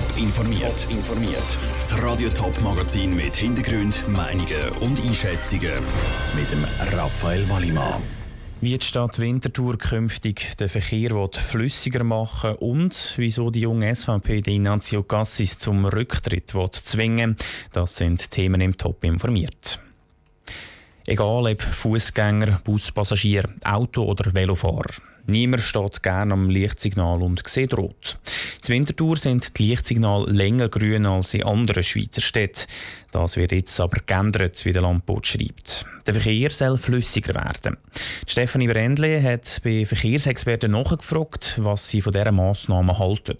Top informiert. informiert. Das Radio Top Magazin mit Hintergrund, Meinungen und Einschätzungen mit dem Raphael Wallimann. Wie die Stadt Winterthur künftig den Verkehr flüssiger machen und wieso die junge SVP die Ignacio Cassis zum Rücktritt zwingen das sind Themen im Top informiert. Egal ob Fußgänger, Buspassagier, Auto oder Velofahrer. Niemand steht gerne am Lichtsignal und sieht rot. In Winterthur sind die Lichtsignale länger grün als in anderen Schweizer Städten. Das wird jetzt aber geändert, wie der Landbot schreibt. Der Verkehr soll flüssiger werden. Stefanie Brendle hat bei Verkehrsexperten nachgefragt, was sie von dieser Massnahme halten.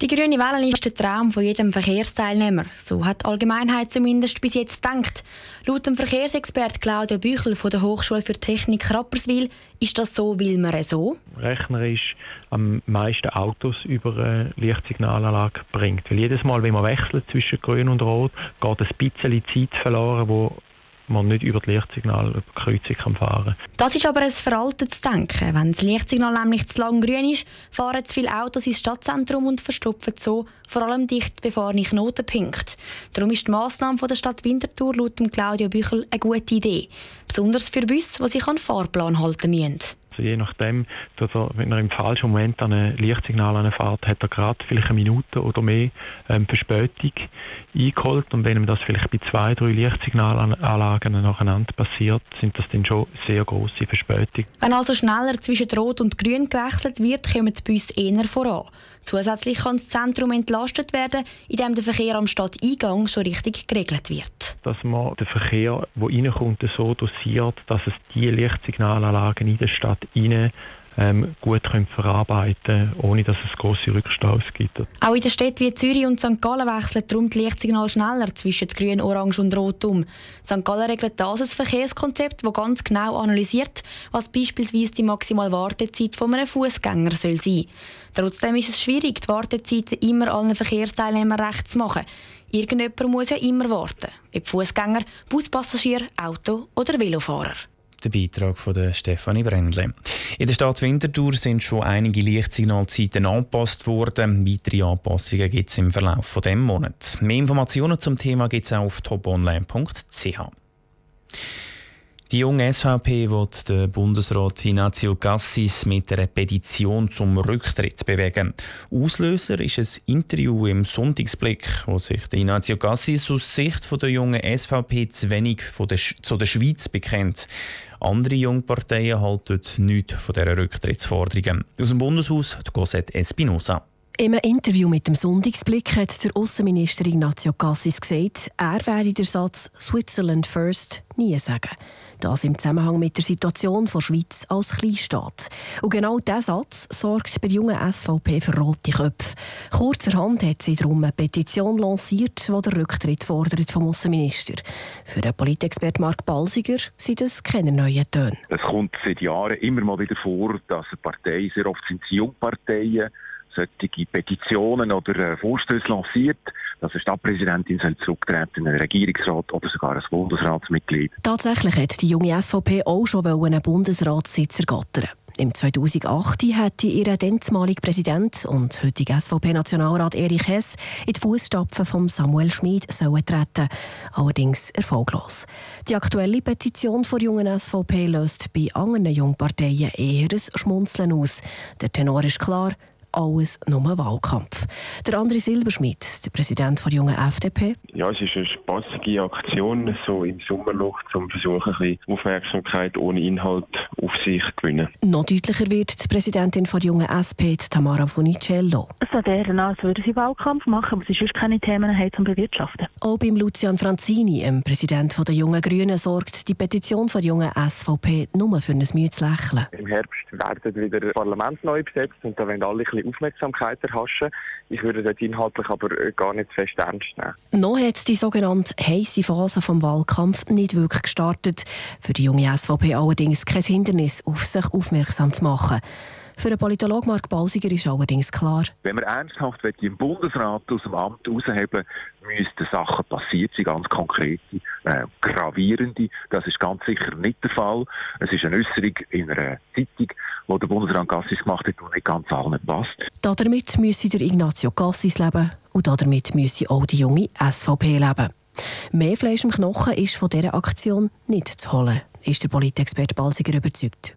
Die grüne Welle ist der Traum von jedem Verkehrsteilnehmer. So hat die Allgemeinheit zumindest bis jetzt gedacht. Laut dem Verkehrsexpert Claudio Büchel von der Hochschule für Technik Rapperswil ist das so, will man so? Rechnerisch am meisten Autos über eine Lichtsignalanlage bringt. Weil jedes Mal, wenn man wechselt zwischen Grün und Rot, geht ein bisschen Zeit verloren, wo man nicht über die Lichtsignalkreuzung kann fahren Das ist aber ein veraltetes Denken. Wenn das Lichtsignal nämlich zu lang grün ist, fahren zu viele Autos ins Stadtzentrum und verstopfen so vor allem dicht befahrene Knotenpunkte. Darum ist die Massnahme der Stadt Winterthur laut Claudio Büchel eine gute Idee. Besonders für Busse, die sich an den Fahrplan halten müssen. Also je nachdem, dass er, wenn er im falschen Moment an ein Lichtsignal anfährt, hat er gerade vielleicht eine Minute oder mehr ähm, Verspätung eingeholt. Und wenn ihm das vielleicht bei zwei, drei Lichtsignalanlagen nacheinander passiert, sind das dann schon sehr große Verspätungen. Wenn also schneller zwischen Rot und Grün gewechselt wird, kommen die Busse eher voran. Zusätzlich kann das Zentrum entlastet werden, indem der Verkehr am Stadteingang schon richtig geregelt wird. Dass man den Verkehr, der reinkommt, so dosiert, dass es die Lichtsignalanlagen in der Stadt rein ähm, gut können verarbeiten ohne dass es große Rückstaus gibt. Auch in den Städten wie Zürich und St. Gallen wechselt darum die Lichtsignal schneller zwischen Grün, Orange und Rot um. St. Gallen regelt das ein Verkehrskonzept, das ganz genau analysiert, was beispielsweise die maximale Wartezeit von einem Fußgänger soll. Trotzdem ist es schwierig, die Wartezeiten immer allen Verkehrsteilnehmern recht zu machen. Irgendjemand muss ja immer warten, ob Fußgänger, Buspassagier, Auto oder Velofahrer der Beitrag von der Stefanie Brendle. In der Stadt Winterthur sind schon einige Lichtsignalzeiten angepasst worden. Weitere Anpassungen gibt es im Verlauf von dem Monat. Mehr Informationen zum Thema gibt es auf toponline.ch. Die junge SVP wird den Bundesrat Ignazio Cassis mit einer Petition zum Rücktritt bewegen. Auslöser ist ein Interview im Sonntagsblick, wo sich Ignazio Cassis aus Sicht der jungen SVP zu wenig zu der Schweiz bekennt. Andere Jungparteien halten nichts von dieser Rücktrittsforderungen. Aus dem Bundeshaus die Cosette Espinosa. Im Interview mit dem Sonntagsblick hat der Außenminister Ignacio Cassis gesagt, er werde den Satz Switzerland first nie sagen. Das im Zusammenhang mit der Situation der Schweiz als Kleinstaat. Und genau dieser Satz sorgt bei jungen SVP für rote Köpfe. Kurzerhand hat sie darum eine Petition lanciert, die den Rücktritt fordert vom Außenminister. Für den Politexpert Mark Balsiger sind das keine neuen Töne. Es kommt seit Jahren immer mal wieder vor, dass eine Partei, sehr oft sind es Jungparteien, solche Petitionen oder äh, Vorstöße lanciert, dass eine Stadtpräsidentin soll zurücktreten, ein Regierungsrat oder sogar ein Bundesratsmitglied. Tatsächlich hat die junge SVP auch schon einen Bundesratssitz ergattern. Im 2008 hatte ihr damalige Präsident und heutiger SVP-Nationalrat Erich Hess in die Fußstapfen von Samuel Schmid treten, allerdings erfolglos. Die aktuelle Petition der jungen SVP löst bei anderen Jungparteien eher ein Schmunzeln aus. Der Tenor ist klar, alles nur Wahlkampf. Der André Silberschmidt, der Präsident der jungen FDP. Ja, es ist eine spaßige Aktion, so im Sommerloch, zum Versuchen, ein bisschen Aufmerksamkeit ohne Inhalt auf sich zu gewinnen. Noch deutlicher wird die Präsidentin der jungen SP, Tamara Funicello. Es sieht eher als würde sie Wahlkampf machen, aber sie sonst keine Themen haben zum Bewirtschaften. Auch beim Lucian Franzini, dem Präsident der jungen Grünen, sorgt die Petition der jungen SVP nur für ein müdes Lächeln. Im Herbst werden wieder das Parlament neu besetzt und da wollen alle ein bisschen Aufmerksamkeit erhaschen. Ich würde das inhaltlich aber gar nicht fest ernst nehmen. Noch hat die sogenannte heiße Phase vom Wahlkampf nicht wirklich gestartet. Für die junge SVP allerdings kein Hindernis, auf sich aufmerksam zu machen. Für den Politologen Mark Balsiger ist allerdings klar. Wenn wir ernsthaft im Bundesrat aus dem Amt herausheben müssten Sachen passiert sein, ganz konkrete, äh, gravierende. Das ist ganz sicher nicht der Fall. Es ist eine Äußerung in einer Zeitung, wo der Bundesrat Gassis gemacht hat, die nicht ganz allen passt. Damit müsse der Ignazio Gassis leben und damit müsse auch die junge SVP leben. Mehr Fleisch im Knochen ist von dieser Aktion nicht zu holen, ist der Politexperte Balsiger überzeugt.